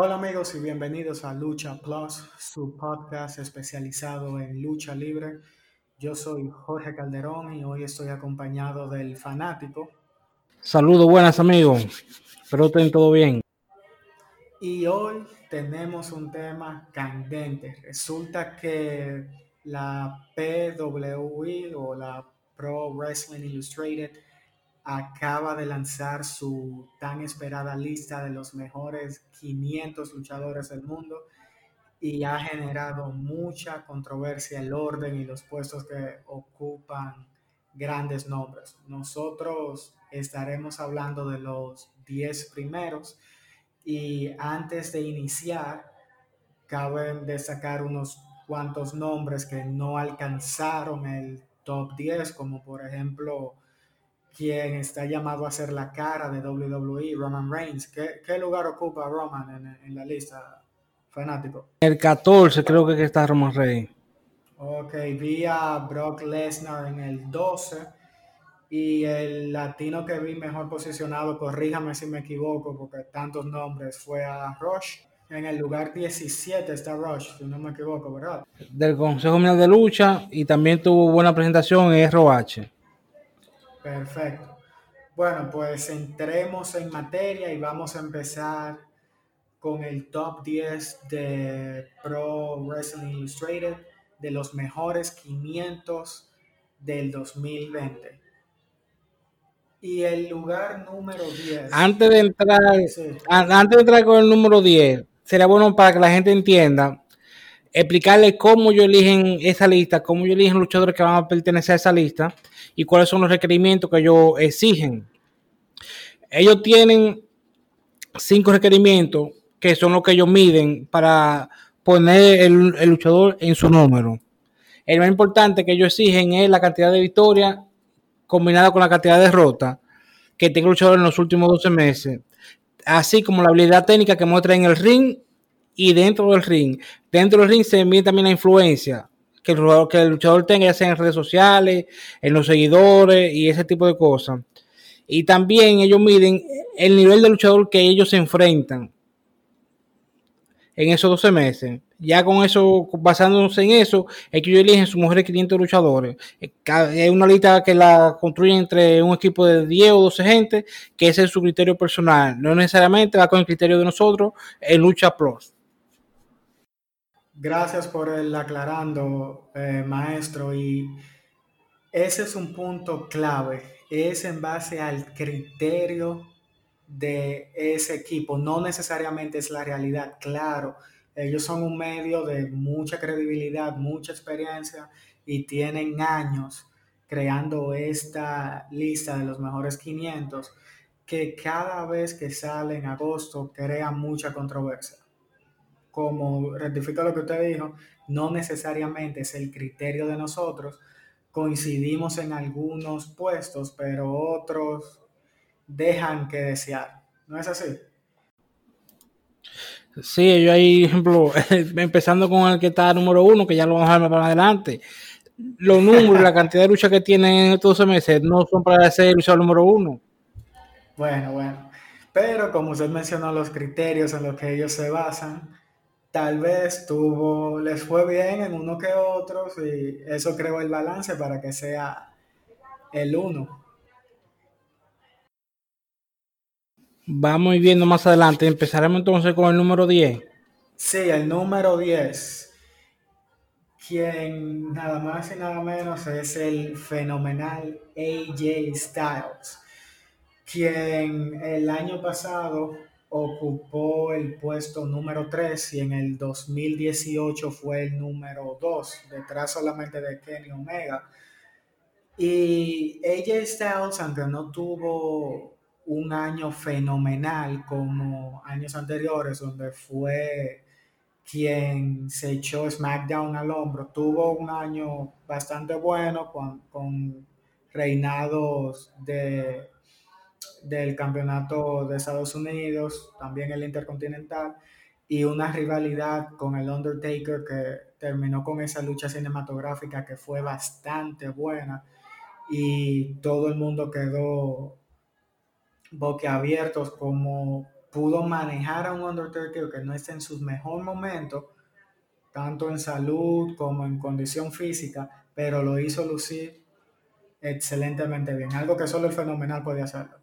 Hola amigos y bienvenidos a Lucha Plus, su podcast especializado en lucha libre. Yo soy Jorge Calderón y hoy estoy acompañado del fanático. Saludos, buenas amigos. Espero estén todo bien. Y hoy tenemos un tema candente. Resulta que la PWI o la Pro Wrestling Illustrated acaba de lanzar su tan esperada lista de los mejores 500 luchadores del mundo y ha generado mucha controversia el orden y los puestos que ocupan grandes nombres. Nosotros estaremos hablando de los 10 primeros y antes de iniciar, cabe destacar unos cuantos nombres que no alcanzaron el top 10, como por ejemplo quien está llamado a ser la cara de WWE, Roman Reigns. ¿Qué, lugar ocupa Roman en, la lista, fanático? El 14 creo que está Roman Reigns. Ok, vi a Brock Lesnar en el 12 y el latino que vi mejor posicionado, corríjame si me equivoco porque tantos nombres, fue a Rush. En el lugar 17 está Rush, si no me equivoco, ¿verdad? Del Consejo Mundial de Lucha y también tuvo buena presentación en ROH. Perfecto. Bueno, pues entremos en materia y vamos a empezar con el top 10 de Pro Wrestling Illustrated de los mejores 500 del 2020. Y el lugar número 10. Antes de entrar, antes de entrar con el número 10, sería bueno para que la gente entienda, explicarle cómo yo eligen esa lista, cómo yo eligen luchadores que van a pertenecer a esa lista y cuáles son los requerimientos que ellos exigen. Ellos tienen cinco requerimientos que son los que ellos miden para poner el, luchador en su número. El más importante que ellos exigen es la cantidad de victorias combinada con la cantidad de derrotas que tenga el luchador en los últimos 12 meses, así como la habilidad técnica que muestra en el ring y dentro del ring. Dentro del ring se mide también la influencia que el, que el luchador tenga, ya sea en redes sociales, en los seguidores y ese tipo de cosas. Y también ellos miden el nivel de luchador que ellos se enfrentan en esos 12 meses. Ya con eso, basándose en eso, es que ellos eligen sus mujeres 500 luchadores. Es una lista que la construyen entre un equipo de 10 o 12 gente, que ese es su criterio personal. No necesariamente va con el criterio de nosotros en Lucha Plus. Gracias por el aclarando, eh, maestro. Y ese es un punto clave. Es en base al criterio de ese equipo. No necesariamente es la realidad. Claro, ellos son un medio de mucha credibilidad, mucha experiencia y tienen años creando esta lista de los mejores 500 que cada vez que sale en agosto crea mucha controversia como rectifico lo que usted dijo, no necesariamente es el criterio de nosotros. Coincidimos en algunos puestos, pero otros dejan que desear. ¿No es así? Sí, yo hay ejemplo, empezando con el que está número uno, que ya lo vamos a ver para adelante. Los números, la cantidad de lucha que tienen en estos meses no son para ser luchador número uno. Bueno, bueno. Pero como usted mencionó los criterios en los que ellos se basan, tal vez tuvo, les fue bien en uno que otros y eso creó el balance para que sea el uno. Vamos viendo más adelante. Empezaremos entonces con el número 10. Sí, el número 10. Quien nada más y nada menos es el fenomenal AJ Styles. Quien el año pasado ocupó el puesto número 3 y en el 2018 fue el número 2, detrás solamente de Kenny Omega. Y AJ Styles, aunque no tuvo un año fenomenal como años anteriores, donde fue quien se echó SmackDown al hombro, tuvo un año bastante bueno con, con reinados de del campeonato de Estados Unidos, también el Intercontinental, y una rivalidad con el Undertaker que terminó con esa lucha cinematográfica que fue bastante buena y todo el mundo quedó boquiabiertos como pudo manejar a un Undertaker que no está en su mejor momento, tanto en salud como en condición física, pero lo hizo lucir excelentemente bien, algo que solo el fenomenal podía hacerlo.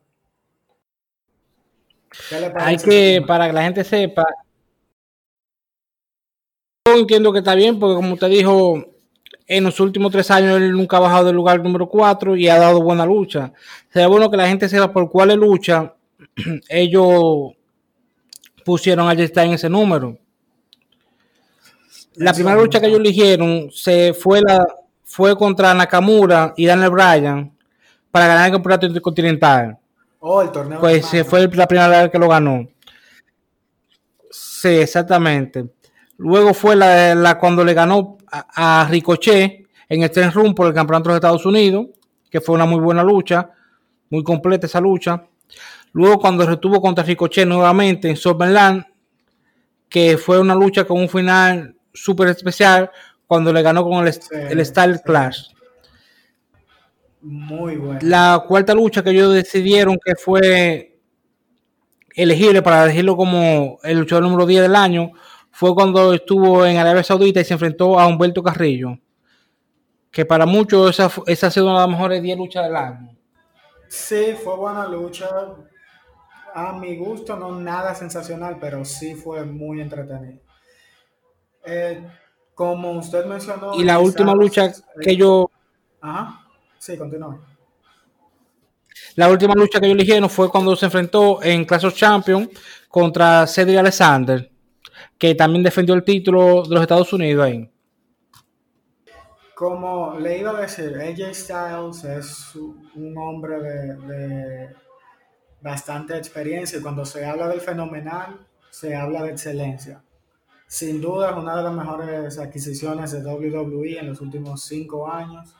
Hay que, para que la gente sepa, yo entiendo que está bien, porque como usted dijo, en los últimos tres años él nunca ha bajado del lugar número cuatro y ha dado buena lucha. Sería bueno que la gente sepa por cuál lucha ellos pusieron a está en ese número. La primera lucha que ellos eligieron se fue la fue contra Nakamura y Daniel Bryan para ganar el campeonato intercontinental. Oh, el torneo. Pues se fue la primera vez que lo ganó. Sí, exactamente. Luego fue la, cuando le ganó a, Ricochet en el Ten Room por el campeonato de Estados Unidos, que fue una muy buena lucha, muy completa esa lucha. Luego cuando retuvo contra Ricochet nuevamente en Summerland, que fue una lucha con un final súper especial cuando le ganó con el, el Style Clash. Muy bueno. La cuarta lucha que ellos decidieron que fue elegible para elegirlo como el luchador número 10 del año fue cuando estuvo en Arabia Saudita y se enfrentó a Humberto Carrillo. Que para muchos esa, esa ha sido una de las mejores 10 luchas del año. Sí, fue buena lucha. A mi gusto, no nada sensacional, pero sí fue muy entretenido. Eh, como usted mencionó. Y la última lucha que yo. Ajá. Sí, continúa. La última lucha que yo eligieron fue cuando se enfrentó en Clash of Champions contra Cedric Alexander que también defendió el título de los Estados Unidos ahí. Como le iba a decir, AJ Styles es un hombre de, bastante experiencia y cuando se habla del fenomenal, se habla de excelencia. Sin duda es una de las mejores adquisiciones de WWE en los últimos cinco años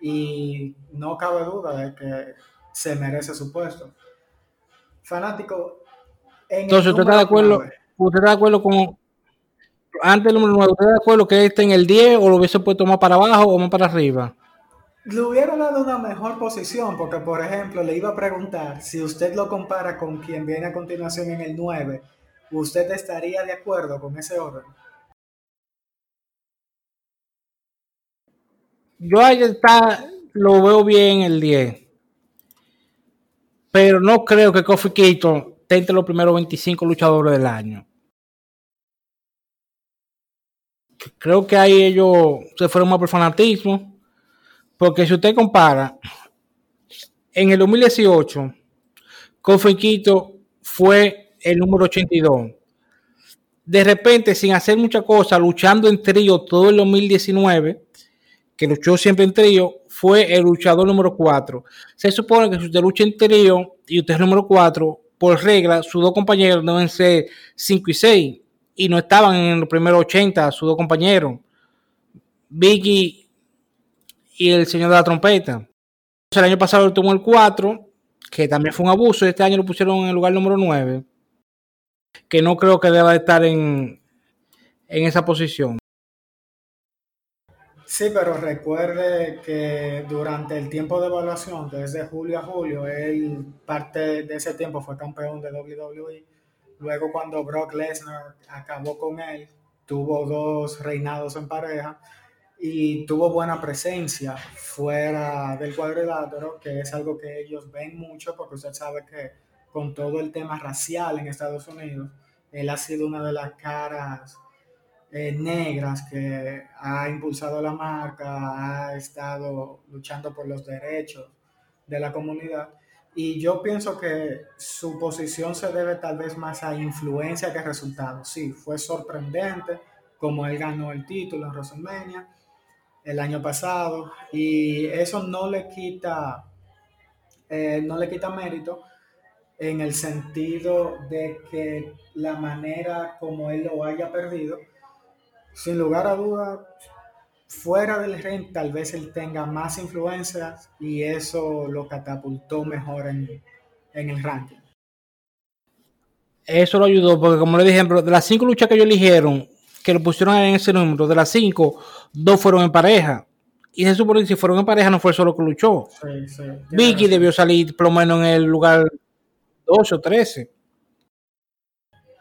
y no cabe duda de que se merece su puesto. Fanático. Entonces, ¿usted está de acuerdo? ¿Usted está de acuerdo con antes del número 9? ¿Usted está de acuerdo que esté en el 10 o lo hubiese puesto más para abajo o más para arriba? Le hubiera dado una mejor posición, porque por ejemplo le iba a preguntar si usted lo compara con quien viene a continuación en el 9, ¿usted estaría de acuerdo con ese orden? Yo ahí está, lo veo bien el 10. Pero no creo que Kofi Keaton esté entre los primeros 25 luchadores del año. creo que ahí ellos se fueron más por fanatismo. Porque si usted compara, en el 2018, Confenquito fue el número 82. De repente, sin hacer mucha cosa, luchando en trío todo el 2019, que luchó siempre en trío, fue el luchador número 4. Se supone que si usted lucha en trío y usted es el número 4, por regla, sus dos compañeros deben ser 5 y 6 y no estaban en los primeros 80 sus dos compañeros, Vicky y el señor de la trompeta. El año pasado tomó el 4, que también fue un abuso, este año lo pusieron en el lugar número 9, que no creo que deba estar en, en esa posición. Sí, pero recuerde que durante el tiempo de evaluación, desde julio a julio, él parte de ese tiempo fue campeón de WWE Luego cuando Brock Lesnar acabó con él, tuvo dos reinados en pareja y tuvo buena presencia fuera del cuadrilátero, que es algo que ellos ven mucho porque usted sabe que con todo el tema racial en Estados Unidos, él ha sido una de las caras eh, negras que ha impulsado la marca, ha estado luchando por los derechos de la comunidad y yo pienso que su posición se debe tal vez más a influencia que a resultados. Sí, fue sorprendente como él ganó el título en WrestleMania el año pasado y eso no le quita, eh, no le quita mérito en el sentido de que la manera como él lo haya perdido, sin lugar a dudas, fuera del ring tal vez él tenga más influencias y eso lo catapultó mejor en, el ranking. Eso lo ayudó porque como le dije, de las cinco luchas que ellos eligieron, que lo pusieron en ese número, de las cinco, dos fueron en pareja. Y se supone que si fueron en pareja no fue solo que luchó. Vicky debió salir por lo menos en el lugar 12 o 13.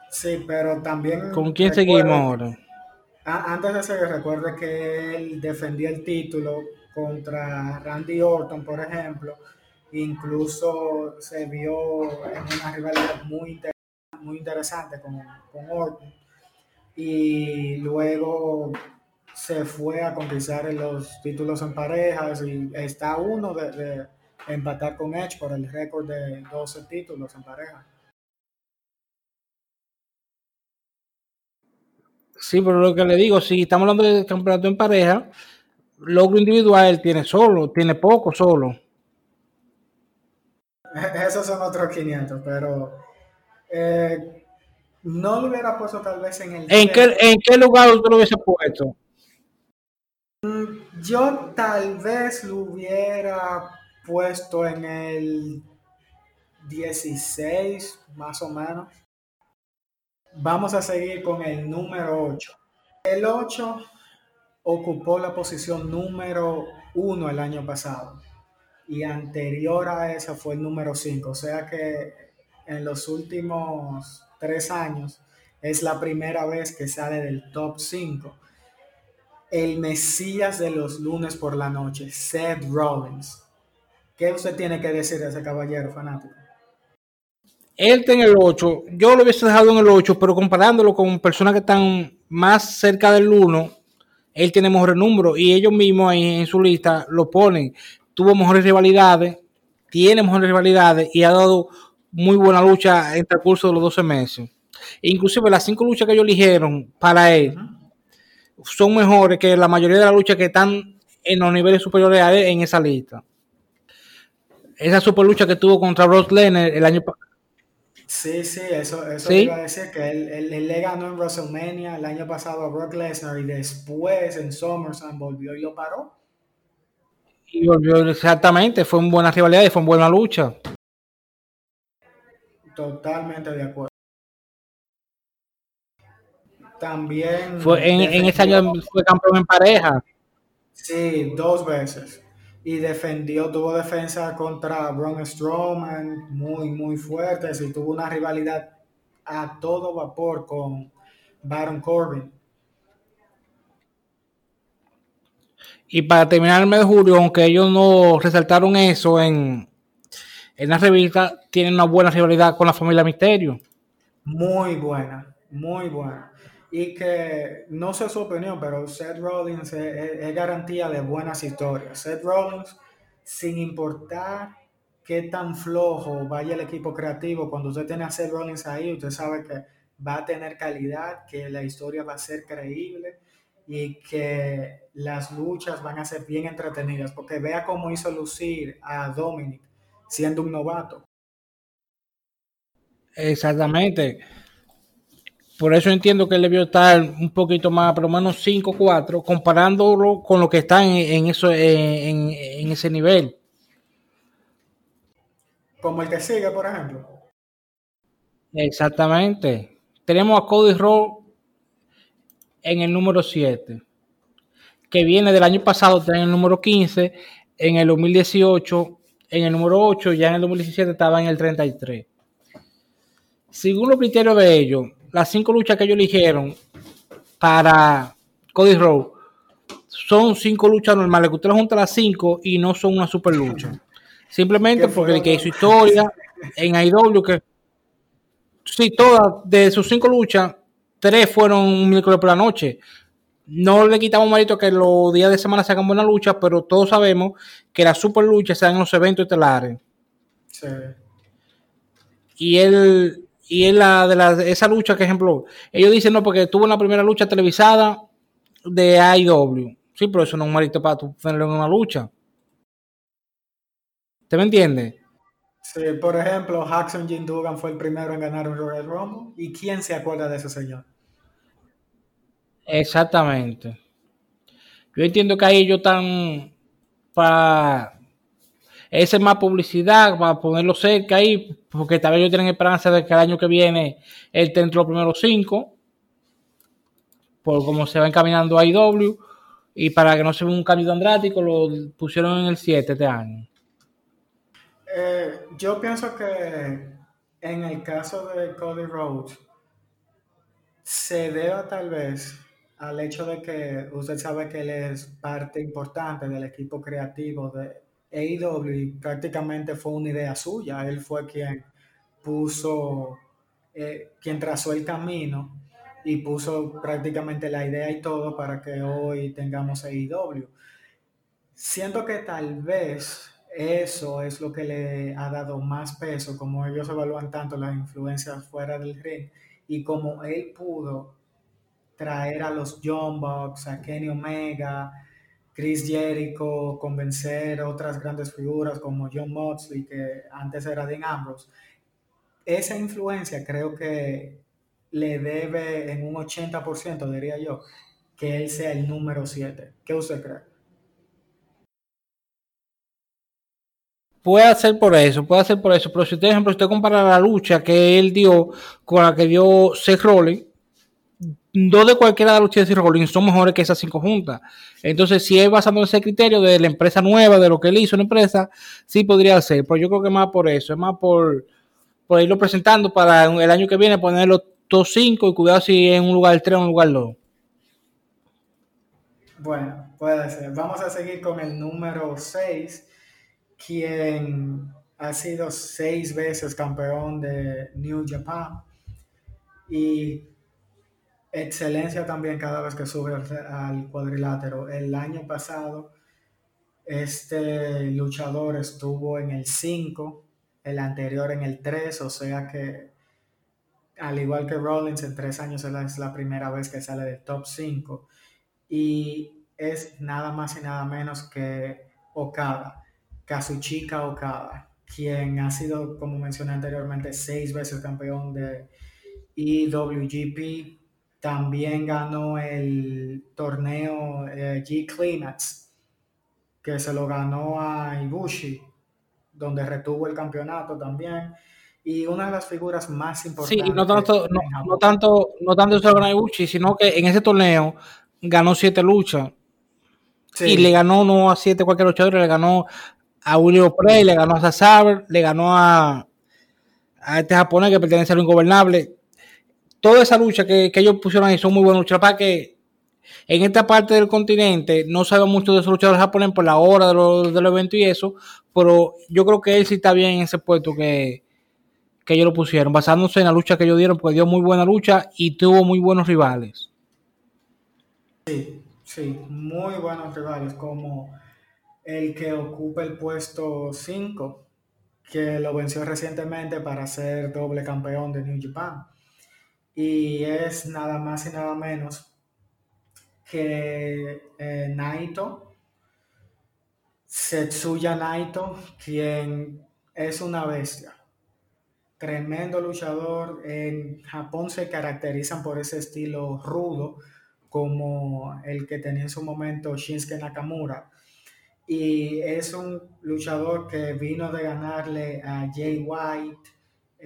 Sí, pero también... ¿Con quién seguimos ahora? Antes de eso, recuerde que él defendía el título contra Randy Orton, por ejemplo. Incluso se vio en una rivalidad muy, muy interesante con, con Orton. Y luego se fue a conquistar los títulos en parejas y está uno de, empatar con Edge por el récord de 12 títulos en pareja. Sí, pero lo que le digo, si estamos hablando de campeonato en pareja, logro individual tiene solo, tiene poco solo. Esos son otros 500, pero eh, no lo hubiera puesto tal vez en el... ¿En qué, ¿En qué lugar usted lo hubiese puesto? Mm, yo tal vez lo hubiera puesto en el 16, más o menos. Vamos a seguir con el número 8. El 8 ocupó la posición número 1 el año pasado y anterior a esa fue el número 5. O sea que en los últimos tres años es la primera vez que sale del top 5. El Mesías de los lunes por la noche, Seth Rollins. ¿Qué usted tiene que decir de ese caballero fanático? Él está en el 8. Yo lo hubiese dejado en el 8, pero comparándolo con personas que están más cerca del 1, él tiene mejores números y ellos mismos ahí en su lista lo ponen. Tuvo mejores rivalidades, tiene mejores rivalidades y ha dado muy buena lucha en el curso de los 12 meses. Inclusive las cinco luchas que ellos eligieron para él son mejores que la mayoría de las luchas que están en los niveles superiores a él en esa lista. Esa super lucha que tuvo contra Brock Lesnar el año pasado Sí, sí, eso, eso iba a decir que él, le ganó en WrestleMania el año pasado a Brock Lesnar y después en SummerSlam volvió y lo paró. Y volvió exactamente, fue una buena rivalidad y fue una buena lucha. Totalmente de acuerdo. También. Fue en, en ese año fue campeón en pareja. Sí, dos veces y defendió, tuvo defensa contra Braun Strowman muy, muy fuerte y tuvo una rivalidad a todo vapor con Baron Corbin. Y para terminar el mes de julio, aunque ellos no resaltaron eso en, en la revista, tienen una buena rivalidad con la familia Misterio. Muy buena, muy buena y que no sé su opinión, pero Seth Rollins es, garantía de buenas historias. Seth Rollins, sin importar qué tan flojo vaya el equipo creativo, cuando usted tiene a Seth Rollins ahí, usted sabe que va a tener calidad, que la historia va a ser creíble y que las luchas van a ser bien entretenidas, porque vea cómo hizo lucir a Dominic siendo un novato. Exactamente. Por eso entiendo que él debió estar un poquito más, por lo menos 5-4, comparándolo con lo que está en, eso, en, ese nivel. Como el que sigue, por ejemplo. Exactamente. Tenemos a Cody Rhodes en el número 7, que viene del año pasado, está en el número 15, en el 2018, en el número 8, ya en el 2017 estaba en el 33. Según los criterios de ellos, las cinco luchas que ellos eligieron para Cody Rhodes son cinco luchas normales, que usted junta las cinco y no son una super lucha. Simplemente porque el que hizo historia en AEW, que sí, todas de sus cinco luchas, tres fueron un miércoles por la noche. No le quitamos mérito que los días de semana se hagan buenas luchas, pero todos sabemos que las super luchas se dan en los eventos estelares. Sí. Y él y es la de la, esa lucha, que ejemplo, ellos dicen no, porque tuvo una primera lucha televisada de AEW. Sí, pero eso no es un marito para tu tenerlo en una lucha. ¿Te me entiende? Sí, por ejemplo, Jackson Jim Dugan fue el primero en ganar un Royal Rumble. ¿Y quién se acuerda de ese señor? Exactamente. Yo entiendo que ahí ellos están para esa es más publicidad para ponerlo cerca ahí, porque tal vez ellos tienen esperanza de que el año que viene él esté entre los primeros cinco, por cómo se va encaminando a IW, y para que no se vea un cambio andrático, lo pusieron en el 7 este año. Eh, yo pienso que en el caso de Cody Rhodes, se deba tal vez al hecho de que usted sabe que él es parte importante del equipo creativo de AEW prácticamente fue una idea suya. Él fue quien puso, eh, quien trazó el camino y puso prácticamente la idea y todo para que hoy tengamos AEW. Siento que tal vez eso es lo que le ha dado más peso, como ellos evalúan tanto las influencias fuera del ring y como él pudo traer a los John Bucks, a Kenny Omega, Chris Jericho, convencer otras grandes figuras como John Moxley, que antes era Dean Ambrose. Esa influencia creo que le debe en un 80%, diría yo, que él sea el número 7. ¿Qué usted cree? Puede ser por eso, puede ser por eso, pero si usted, por ejemplo, usted compara la lucha que él dio con la que dio Seth Rollins, dos de cualquiera de las luchas de Seth Rollins son mejores que esas cinco juntas. Entonces, si es basado en ese criterio de la empresa nueva, de lo que él hizo en la empresa, sí podría ser, pero yo creo que más por eso, es más por, por irlo presentando para el año que viene ponerlo todos cinco y cuidado si en un lugar 3 o un lugar 2. Bueno, puede ser. Vamos a seguir con el número 6, quien ha sido seis veces campeón de New Japan y excelencia también cada vez que sube al cuadrilátero. El año pasado, este luchador estuvo en el 5, el anterior en el 3, o sea que al igual que Rollins, en tres años es la primera vez que sale del top 5 y es nada más y nada menos que Okada, Kazuchika Okada, quien ha sido, como mencioné anteriormente, seis veces campeón de EWGP, también ganó el torneo eh, G Climax, que se lo ganó a Ibushi, donde retuvo el campeonato también y una de las figuras más importantes. Sí, no tanto, no, no tanto, no tanto sino que en ese torneo ganó siete luchas. Y le ganó no a siete cualquier luchador, le ganó a William Prey, le ganó a Saber, le ganó a, a este japonés que pertenece a lo ingobernable. Toda esa lucha que, que ellos pusieron ahí son muy buenas luchas. Para que en esta parte del continente no sabe mucho de esos luchadores japoneses por la hora de los, de los eventos y eso, pero yo creo que él sí está bien en ese puesto que que ellos lo pusieron, basándose en la lucha que ellos dieron, porque dio muy buena lucha y tuvo muy buenos rivales. Sí, sí, muy buenos rivales, como el que ocupa el puesto 5, que lo venció recientemente para ser doble campeón de New Japan. Y es nada más y nada menos que eh, Naito, Setsuya Naito, quien es una bestia tremendo luchador. En Japón se caracterizan por ese estilo rudo, como el que tenía en su momento Shinsuke Nakamura. Y es un luchador que vino de ganarle a Jay White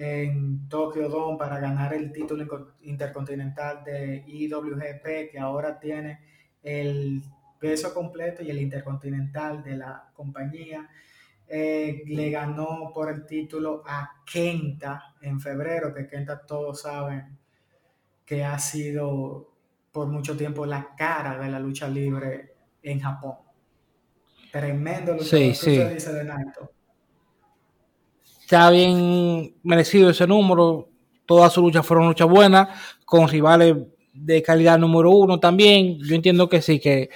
en Tokyo Dome para ganar el título intercontinental de IWGP, que ahora tiene el peso completo y el intercontinental de la compañía. Eh, le ganó por el título a Kenta en febrero, que Kenta todos saben que ha sido por mucho tiempo la cara de la lucha libre en Japón. Tremendo luchador. Sí, sí. dice de Naito? Está bien merecido ese número. Todas sus luchas fueron luchas buenas, con rivales de calidad número uno también. Yo entiendo que sí, que.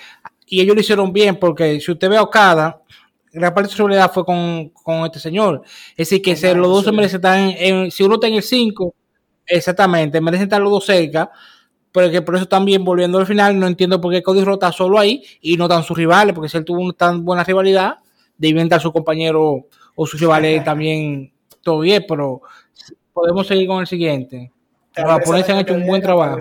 Y ellos lo hicieron bien, porque si usted ve a Okada, gran parte de su realidad fue con, este señor. Es decir, que los dos se merecen estar en, si uno está en el 5, exactamente, merecen estar los dos cerca, porque por eso también, volviendo al final, no entiendo por qué Cody Rota solo ahí y no tan sus rivales, porque si él tuvo una tan buena rivalidad, debe estar su compañero o sus rivales también todo bien, pero podemos seguir con el siguiente. Los japoneses han hecho un buen trabajo.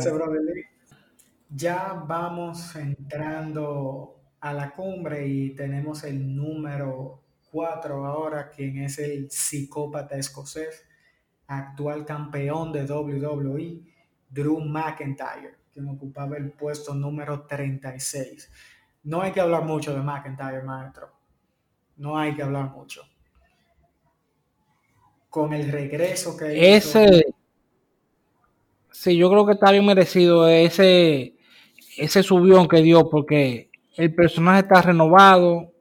Ya vamos entrando a la cumbre y tenemos el número 4 ahora, quien es el psicópata escocés, actual campeón de WWE, Drew McIntyre, quien ocupaba el puesto número 36. No hay que hablar mucho de McIntyre, maestro. No hay que hablar mucho. Con el regreso que Ese... Sí, yo creo que está bien merecido ese, ese subión que dio, porque el personaje está renovado,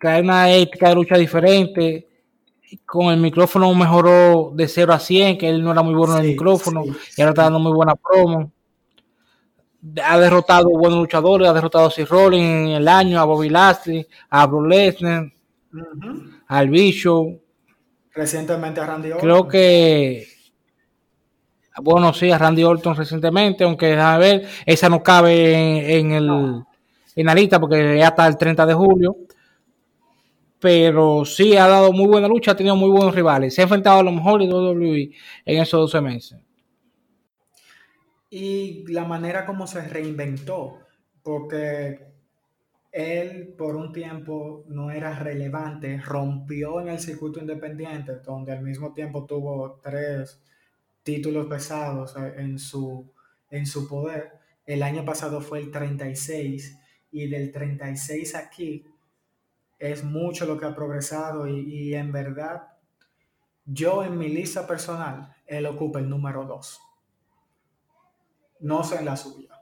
trae una ética de lucha diferente, con el micrófono mejoró de 0 a 100, que él no era muy bueno en el micrófono, y ahora está dando muy buena promo. Ha derrotado buenos luchadores, ha derrotado a Seth Rollins en el año, a Bobby Lashley, a Brock Lesnar, al Bicho. Recientemente a Randy Orton. Creo que bueno, sí, a Randy Orton recientemente, aunque déjame ver, esa no cabe en, el, en la lista porque ya hasta el 30 de julio. Pero sí ha dado muy buena lucha, ha tenido muy buenos rivales. Se ha enfrentado a lo mejor de WWE en esos 12 meses. Y la manera como se reinventó, porque él por un tiempo no era relevante, rompió en el circuito independiente, donde al mismo tiempo tuvo tres títulos pesados eh, en su, en su poder. El año pasado fue el 36 y del 36 aquí es mucho lo que ha progresado y, en verdad yo en mi lista personal él ocupa el número 2. No sé la suya.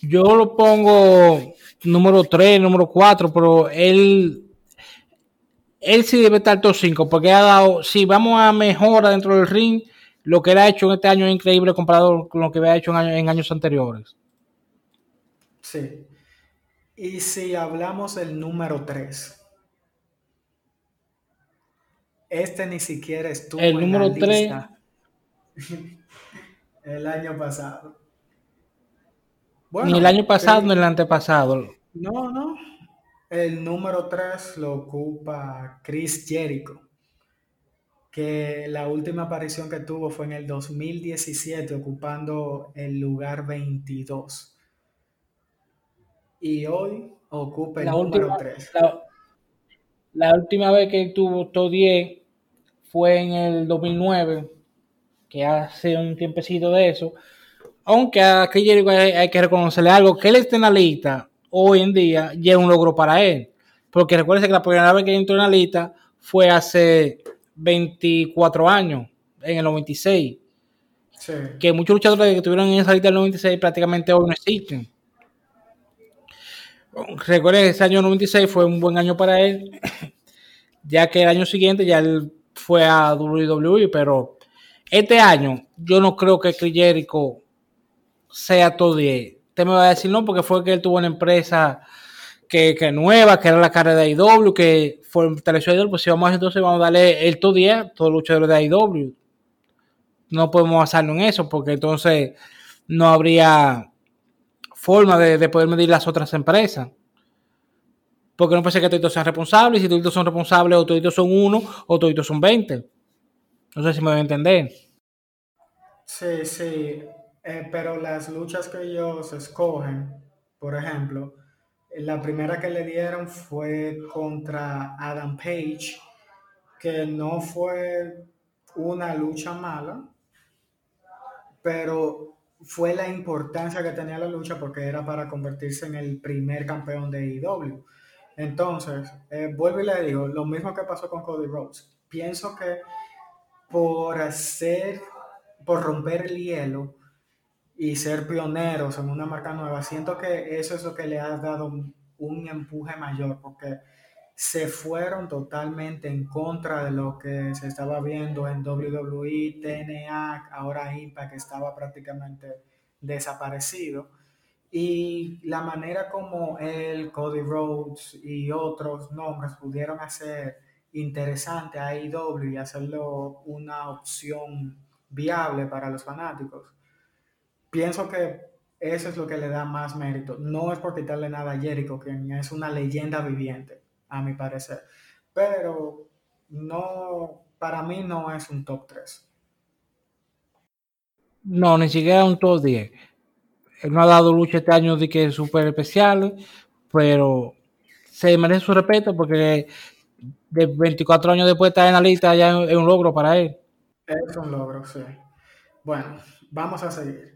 Yo lo pongo número 3, número 4, pero él él sí debe estar top 5 porque ha dado, si vamos a mejora dentro del ring, lo que él ha hecho en este año es increíble comparado con lo que había hecho en años, anteriores. Sí. Y si hablamos del número 3, este ni siquiera estuvo el número en la 3 el año pasado. Ni el año pasado ni el antepasado. No, no. El número 3 lo ocupa Chris Jericho, que la última aparición que tuvo fue en el 2017, ocupando el lugar 22. Y hoy ocupa el número 3. La, última vez que tuvo top 10 fue en el 2009, que hace un tiempecito de eso. Aunque a Jericho hay, que reconocerle algo, que él esté en la lista hoy en día ya es un logro para él. Porque recuerde que la primera vez que entró en la lista fue hace 24 años, en el 96. Que muchos luchadores que estuvieron en esa lista del 96 prácticamente hoy no existen. Recuerde que ese año 96 fue un buen año para él, ya que el año siguiente ya él fue a WWE, pero este año yo no creo que Chris Jericho sea todo 10 Usted me va a decir no, porque fue que él tuvo una empresa que, que nueva, que era la cara de IW, que fue IW, pues si vamos entonces vamos a darle el todo día, todo luchador de IW. No podemos basarnos en eso, porque entonces no habría forma de, poder medir las otras empresas. Porque no ser que todos sean responsables, y si todos son responsables, o todos son uno, o todos son 20. No sé si me voy a entender. Sí, sí. Eh, pero las luchas que ellos escogen, por ejemplo, la primera que le dieron fue contra Adam Page, que no fue una lucha mala, pero fue la importancia que tenía la lucha porque era para convertirse en el primer campeón de IW. E Entonces, eh, vuelvo y le digo, lo mismo que pasó con Cody Rhodes. Pienso que por hacer, por romper el hielo, y ser pioneros en una marca nueva, siento que eso es lo que le ha dado un, empuje mayor, porque se fueron totalmente en contra de lo que se estaba viendo en WWE, TNA, ahora Impact estaba prácticamente desaparecido. Y la manera como el Cody Rhodes y otros nombres pudieron hacer interesante a AEW y hacerlo una opción viable para los fanáticos, pienso que eso es lo que le da más mérito. No es por quitarle nada a Jericho, que es una leyenda viviente, a mi parecer. Pero no, para mí no es un top 3. No, ni siquiera un top 10. Él no ha dado lucha este año de que es súper especial, pero se merece su respeto porque de 24 años después de estar en la lista ya es un logro para él. Es un logro, sí. Bueno, vamos a seguir.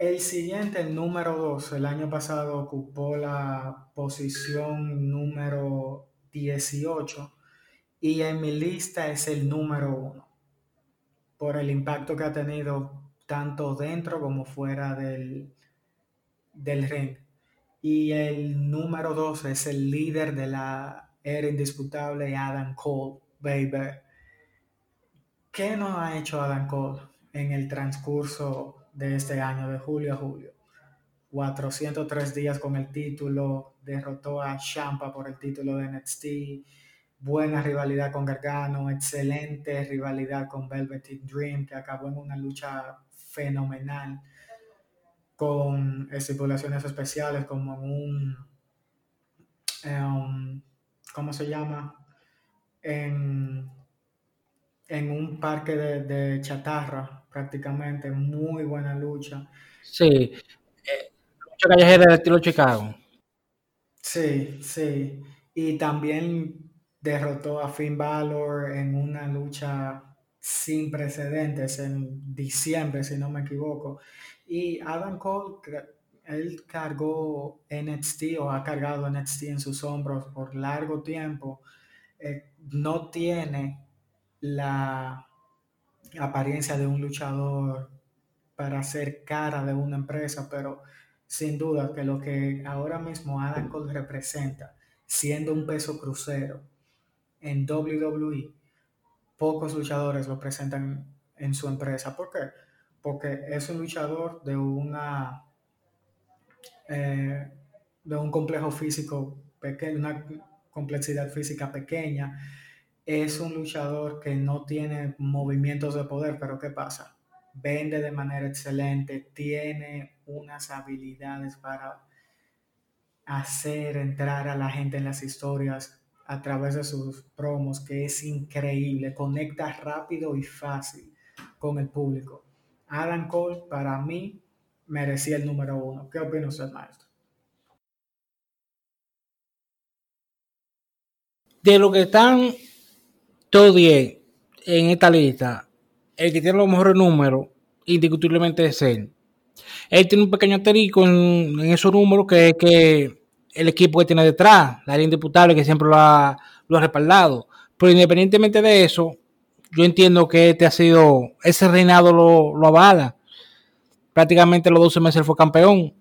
El siguiente, el número 2, el año pasado ocupó la posición número 18 y en mi lista es el número 1. por el impacto que ha tenido tanto dentro como fuera del, del ring. Y el número dos es el líder de la era indisputable, Adam Cole, baby. ¿Qué nos ha hecho Adam Cole en el transcurso de este año, de julio a julio? 403 días con el título, derrotó a Champa por el título de NXT, buena rivalidad con Gargano, excelente rivalidad con Velvet Dream, que acabó en una lucha fenomenal con estipulaciones especiales como un, um, ¿cómo se llama? En, en un parque de, chatarra, prácticamente, muy buena lucha. Sí, lucha callejera del estilo Chicago. Sí, sí, y también derrotó a Finn Balor en una lucha sin precedentes en diciembre, si no me equivoco. Y Adam Cole, él cargó NXT o ha cargado NXT en sus hombros por largo tiempo. Eh, no tiene la apariencia de un luchador para ser cara de una empresa, pero sin duda que lo que ahora mismo Adam Cole representa, siendo un peso crucero en WWE, pocos luchadores lo presentan en su empresa. ¿Por qué? Porque es un luchador de una eh, de un complejo físico pequeño, una complejidad física pequeña. Es un luchador que no tiene movimientos de poder, pero ¿qué pasa? Vende de manera excelente, tiene unas habilidades para hacer entrar a la gente en las historias a través de sus promos, que es increíble, conecta rápido y fácil con el público. Adam Cole, para mí, merecía el número uno. ¿Qué opina usted, maestro? De lo que están todos 10 en esta lista, el que tiene los mejores números, indiscutiblemente es él. Él tiene un pequeño asterisco en, esos números que es que el equipo que tiene detrás, la área indiputable que siempre lo ha, lo ha respaldado. Pero independientemente de eso, yo entiendo que este ha sido, ese reinado lo, lo avala. Prácticamente los 12 meses fue campeón.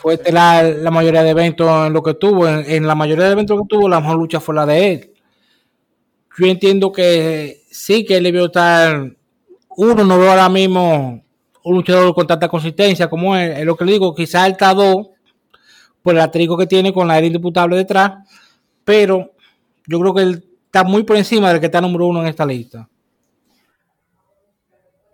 Fue este la, la, mayoría de eventos en lo que tuvo. En, en, la mayoría de eventos que tuvo, la mejor lucha fue la de él. Yo entiendo que sí, que él debió estar. Uno, no veo ahora mismo un luchador con tanta consistencia como él. Es lo que le digo, quizás el K2, por el atrico que tiene con la era indiputable detrás, pero yo creo que él está muy por encima del que está número uno en esta lista.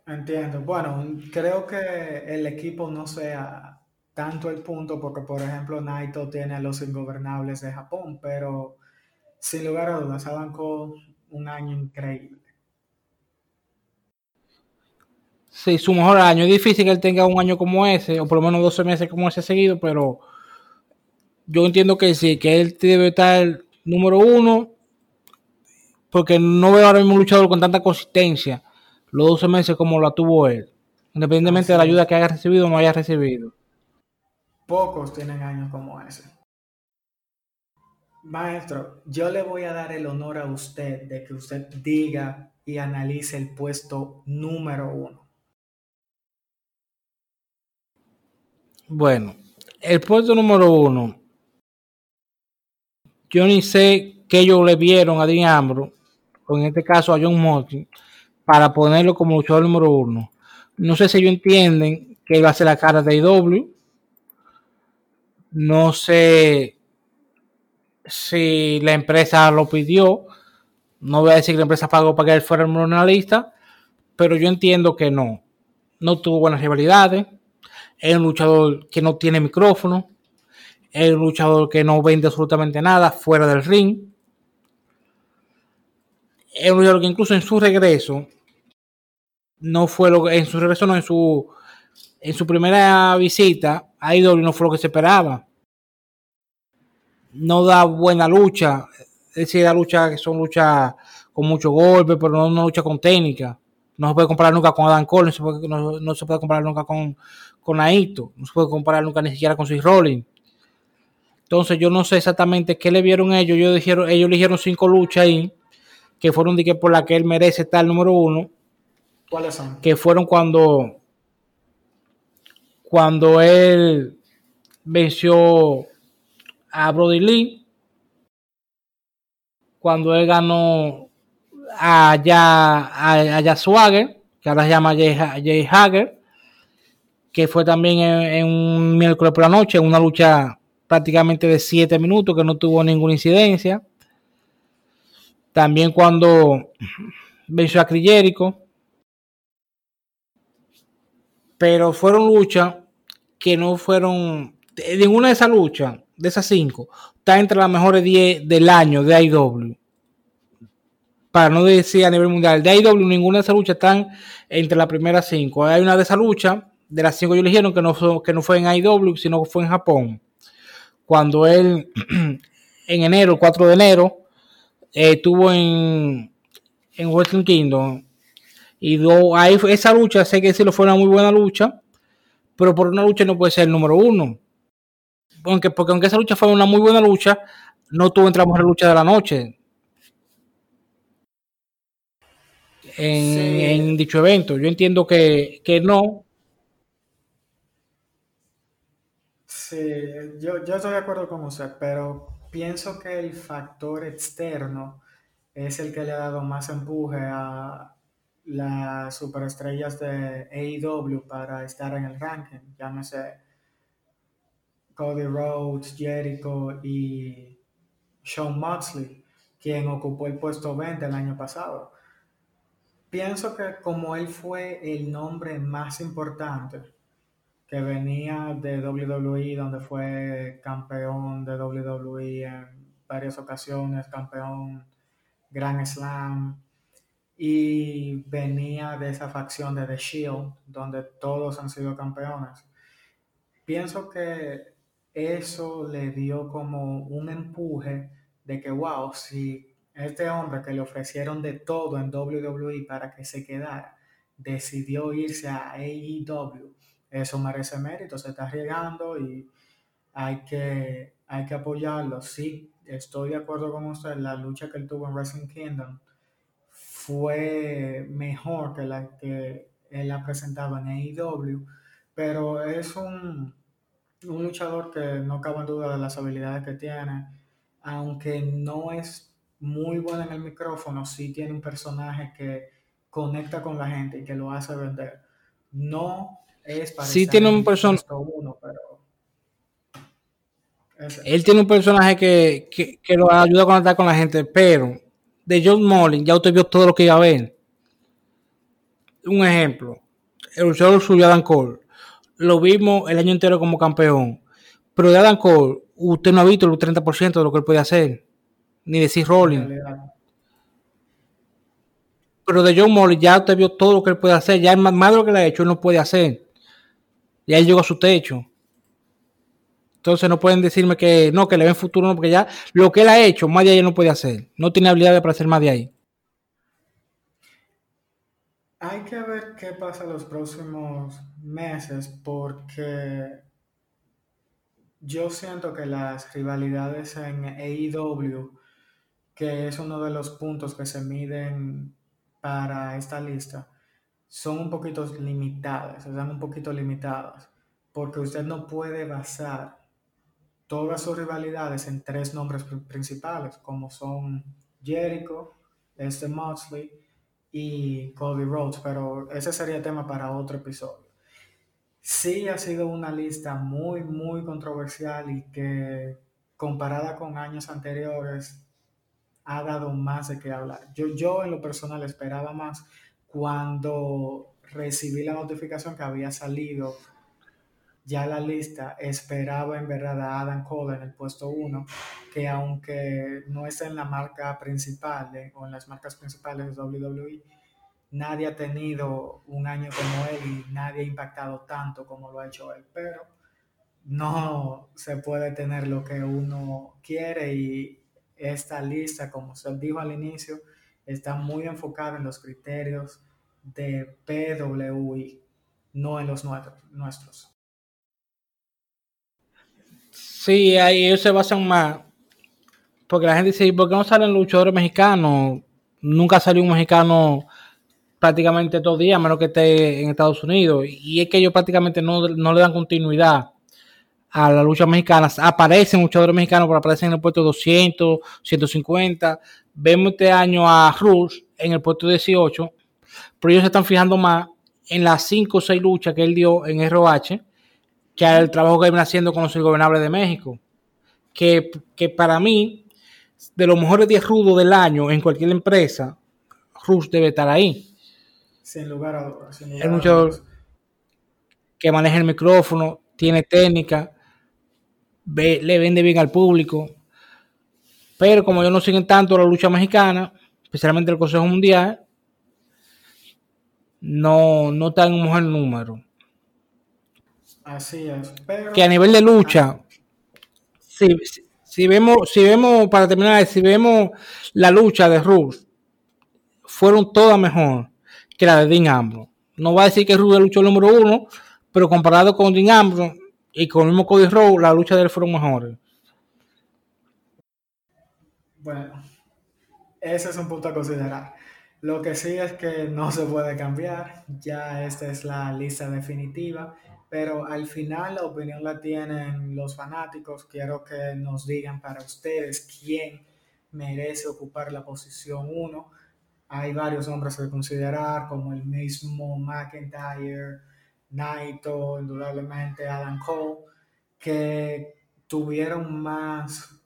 Entiendo. Bueno, creo que el equipo no sea tanto el punto, porque por ejemplo Naito tiene a los ingobernables de Japón, pero sin lugar a dudas, con un año increíble. Sí, su mejor año. Es difícil que él tenga un año como ese, o por lo menos 12 meses como ese seguido, pero yo entiendo que sí, que él debe estar número uno, porque no veo ahora mismo un luchador con tanta consistencia los 12 meses como la tuvo él, independientemente de la ayuda que haya recibido o no haya recibido. Pocos tienen años como ese. Maestro, yo le voy a dar el honor a usted de que usted diga y analice el puesto número uno. Bueno, el puesto número uno. Yo ni sé qué ellos le vieron a Dean o en este caso a John Moxley, para ponerlo como luchador número uno. No sé si ellos entienden que iba a ser la cara de IW. No sé si la empresa lo pidió. No voy a decir que la empresa pagó para que él fuera el número una lista, pero yo entiendo que no. No tuvo buenas rivalidades es un luchador que no tiene micrófono, es un luchador que no vende absolutamente nada fuera del ring. Es un luchador que incluso en su regreso no fue lo que en su regreso no en su en su primera visita a IW no fue lo que se esperaba. No da buena lucha, es decir, da lucha que son luchas con mucho golpe, pero no una lucha con técnica. No se puede comparar nunca con Adam Cole, no se puede, no, no se puede comparar nunca con, con Aito, no se puede comparar nunca ni siquiera con Swiss Rolling. Entonces yo no sé exactamente qué le vieron ellos, ellos dijeron, ellos eligieron cinco luchas ahí que fueron de que por la que él merece estar número uno. ¿Cuáles son? Que fueron cuando, cuando él venció a Brody Lee, cuando él ganó a, a, a Swagger, que ahora se llama Jay, Hager, que fue también en, un miércoles por la noche, una lucha prácticamente de 7 minutos que no tuvo ninguna incidencia. También cuando venció a Crillérico. Pero fueron luchas que no fueron. Ninguna de esas luchas, de esas 5, está entre las mejores 10 del año de IW. Para no decir a nivel mundial. De IW, ninguna de esas luchas están entre las primeras 5. Hay una de esas luchas, de las 5 que eligieron, que no, que no fue en IW, sino que fue en Japón. Cuando él, en enero, el 4 de enero, estuvo en, en Western Kingdom. Y do, ahí esa lucha, sé que lo fue una muy buena lucha, pero por una lucha no puede ser el número uno. Aunque, porque aunque esa lucha fue una muy buena lucha, no tuvo entre las luchas de la noche. En, dicho evento. Yo entiendo que, que, no. Sí, yo, yo estoy de acuerdo con usted, pero pienso que el factor externo es el que le ha dado más empuje a las superestrellas de AEW para estar en el ranking. Llámese Cody Rhodes, Jericho y Sean Moxley, quien ocupó el puesto 20 el año pasado. Pienso que como él fue el nombre más importante, que venía de WWE, donde fue campeón de WWE en varias ocasiones, campeón Grand Slam, y venía de esa facción de The Shield, donde todos han sido campeones. Pienso que eso le dio como un empuje de que, wow, si este hombre que le ofrecieron de todo en WWE para que se quedara, decidió irse a AEW, eso merece mérito, se está arriesgando y hay que, hay que apoyarlo. Sí, estoy de acuerdo con usted, la lucha que él tuvo en Wrestling Kingdom fue mejor que la que él ha presentado en AEW, pero es un, un luchador que no cabe en duda de las habilidades que tiene, aunque no es muy bueno en el micrófono, sí tiene un personaje que conecta con la gente y que lo hace vender. No es para sí tiene un personaje él tiene un personaje que, que, lo ayuda a conectar con la gente, pero de John Molin ya usted vio todo lo que iba a ver. Un ejemplo, el luchador suyo Adam Cole lo vimos el año entero como campeón. Pero de Adam Cole, usted no ha visto el 30% de lo que él puede hacer. Ni de Seth Rollins. Pero de John Molly ya usted vio todo lo que él puede hacer. Ya más, más de lo que le ha hecho, él no puede hacer. Ya él llegó a su techo. Entonces no pueden decirme que no, que le ven futuro, porque ya lo que él ha hecho, más de ahí no puede hacer. No tiene habilidad para hacer más de ahí. Hay que ver qué pasa los próximos meses porque yo siento que las rivalidades en AEW, que es uno de los puntos que se miden para esta lista, son un poquito limitadas, están un poquito limitadas, porque usted no puede basar todas sus rivalidades en tres nombres principales, como son Jericho, este Moxley y Cody Rhodes, pero ese sería tema para otro episodio. Sí ha sido una lista muy, muy controversial y que comparada con años anteriores ha dado más de qué hablar. Yo, yo en lo personal esperaba más cuando recibí la notificación que había salido ya la lista, esperaba en verdad a Adam Cole en el puesto 1, que aunque no es en la marca principal eh, o en las marcas principales de WWE, nadie ha tenido un año como él y nadie ha impactado tanto como lo ha hecho él, pero no se puede tener lo que uno quiere y esta lista, como se dijo al inicio, está muy enfocada en los criterios de PWI, no en los nuestros. Sí, ahí ellos se basan más. Porque la gente dice, ¿por qué no salen luchadores mexicanos? nunca salió un mexicano prácticamente todos días, a menos que esté en Estados Unidos. Y es que ellos prácticamente no, no le dan continuidad a la lucha mexicana. Aparecen luchadores mexicanos, pero aparecen en el puesto 200, 150. Vemos este año a Rush en el puesto 18, pero ellos se están fijando más en las 5 o 6 luchas que él dio en ROH que el trabajo que viene haciendo con los ingobernables de México. Que, que para mí, de los mejores 10 rudos del año en cualquier empresa, Rush debe estar ahí. Sin lugar a dudas. El luchador que maneja el micrófono, tiene técnica, le vende bien al público. Pero como ellos no siguen tanto la lucha mexicana, especialmente el Consejo Mundial, no, no está en un mejor número. Así es. Que a nivel de lucha, si, si, vemos, si vemos, para terminar, si vemos la lucha de Ruth, fueron todas mejor que la de Dean Ambrose. No va a decir que Ruth es el número uno, pero comparado con Dean Ambrose y con el mismo Cody Rhodes, la lucha de él fueron mejores. Bueno, ese es un punto a considerar. Lo que sí es que no se puede cambiar, ya esta es la lista definitiva, pero al final la opinión la tienen los fanáticos. Quiero que nos digan para ustedes quién merece ocupar la posición 1. Hay varios hombres que considerar, como el mismo McIntyre, Naito, indudablemente Adam Cole, que tuvieron más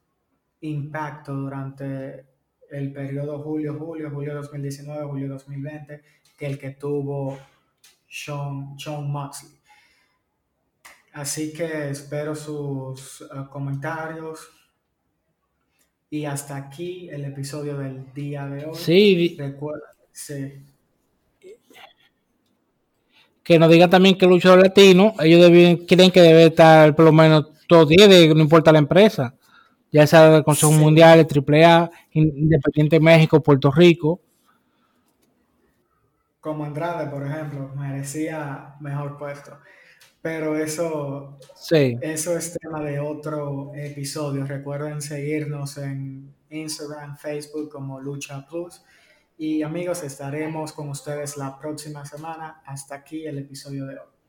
impacto durante el periodo julio-julio, julio 2019, julio 2020, que el que tuvo Sean, Sean Moxley. Así que espero sus uh, comentarios. Y hasta aquí el episodio del día de hoy. Sí. Recuerda, sí. Que nos diga también que luchador latino, ellos deben, creen que debe estar por lo menos todos días, no importa la empresa ya sea del Consejo Mundial, el AAA, Independiente México, Puerto Rico. Como Andrade, por ejemplo, merecía mejor puesto. Pero eso, eso es tema de otro episodio. Recuerden seguirnos en Instagram, Facebook como Lucha Plus. Y amigos, estaremos con ustedes la próxima semana. Hasta aquí el episodio de hoy.